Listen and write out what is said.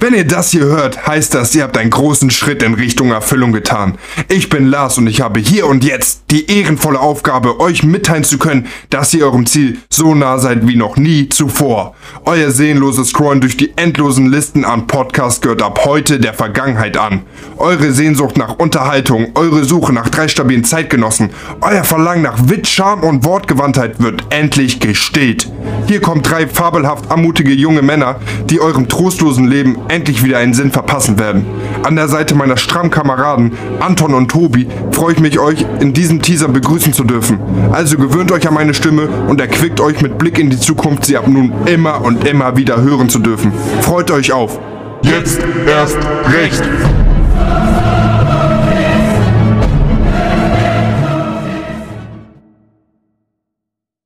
Wenn ihr das hier hört, heißt das, ihr habt einen großen Schritt in Richtung Erfüllung getan. Ich bin Lars und ich habe hier und jetzt die ehrenvolle Aufgabe, euch mitteilen zu können, dass ihr eurem Ziel so nah seid wie noch nie zuvor. Euer sehnloses Scrollen durch die endlosen Listen an Podcasts gehört ab heute der Vergangenheit an. Eure Sehnsucht nach Unterhaltung, eure Suche nach drei stabilen Zeitgenossen, euer Verlangen nach Witz, Charme und Wortgewandtheit wird endlich gestillt. Hier kommen drei fabelhaft anmutige junge Männer, die eurem trostlosen Leben endlich wieder einen Sinn verpassen werden. An der Seite meiner strammen Kameraden Anton und Tobi freue ich mich, euch in diesem Teaser begrüßen zu dürfen. Also gewöhnt euch an meine Stimme und erquickt euch mit Blick in die Zukunft, sie ab nun immer und immer wieder hören zu dürfen. Freut euch auf. Jetzt erst recht.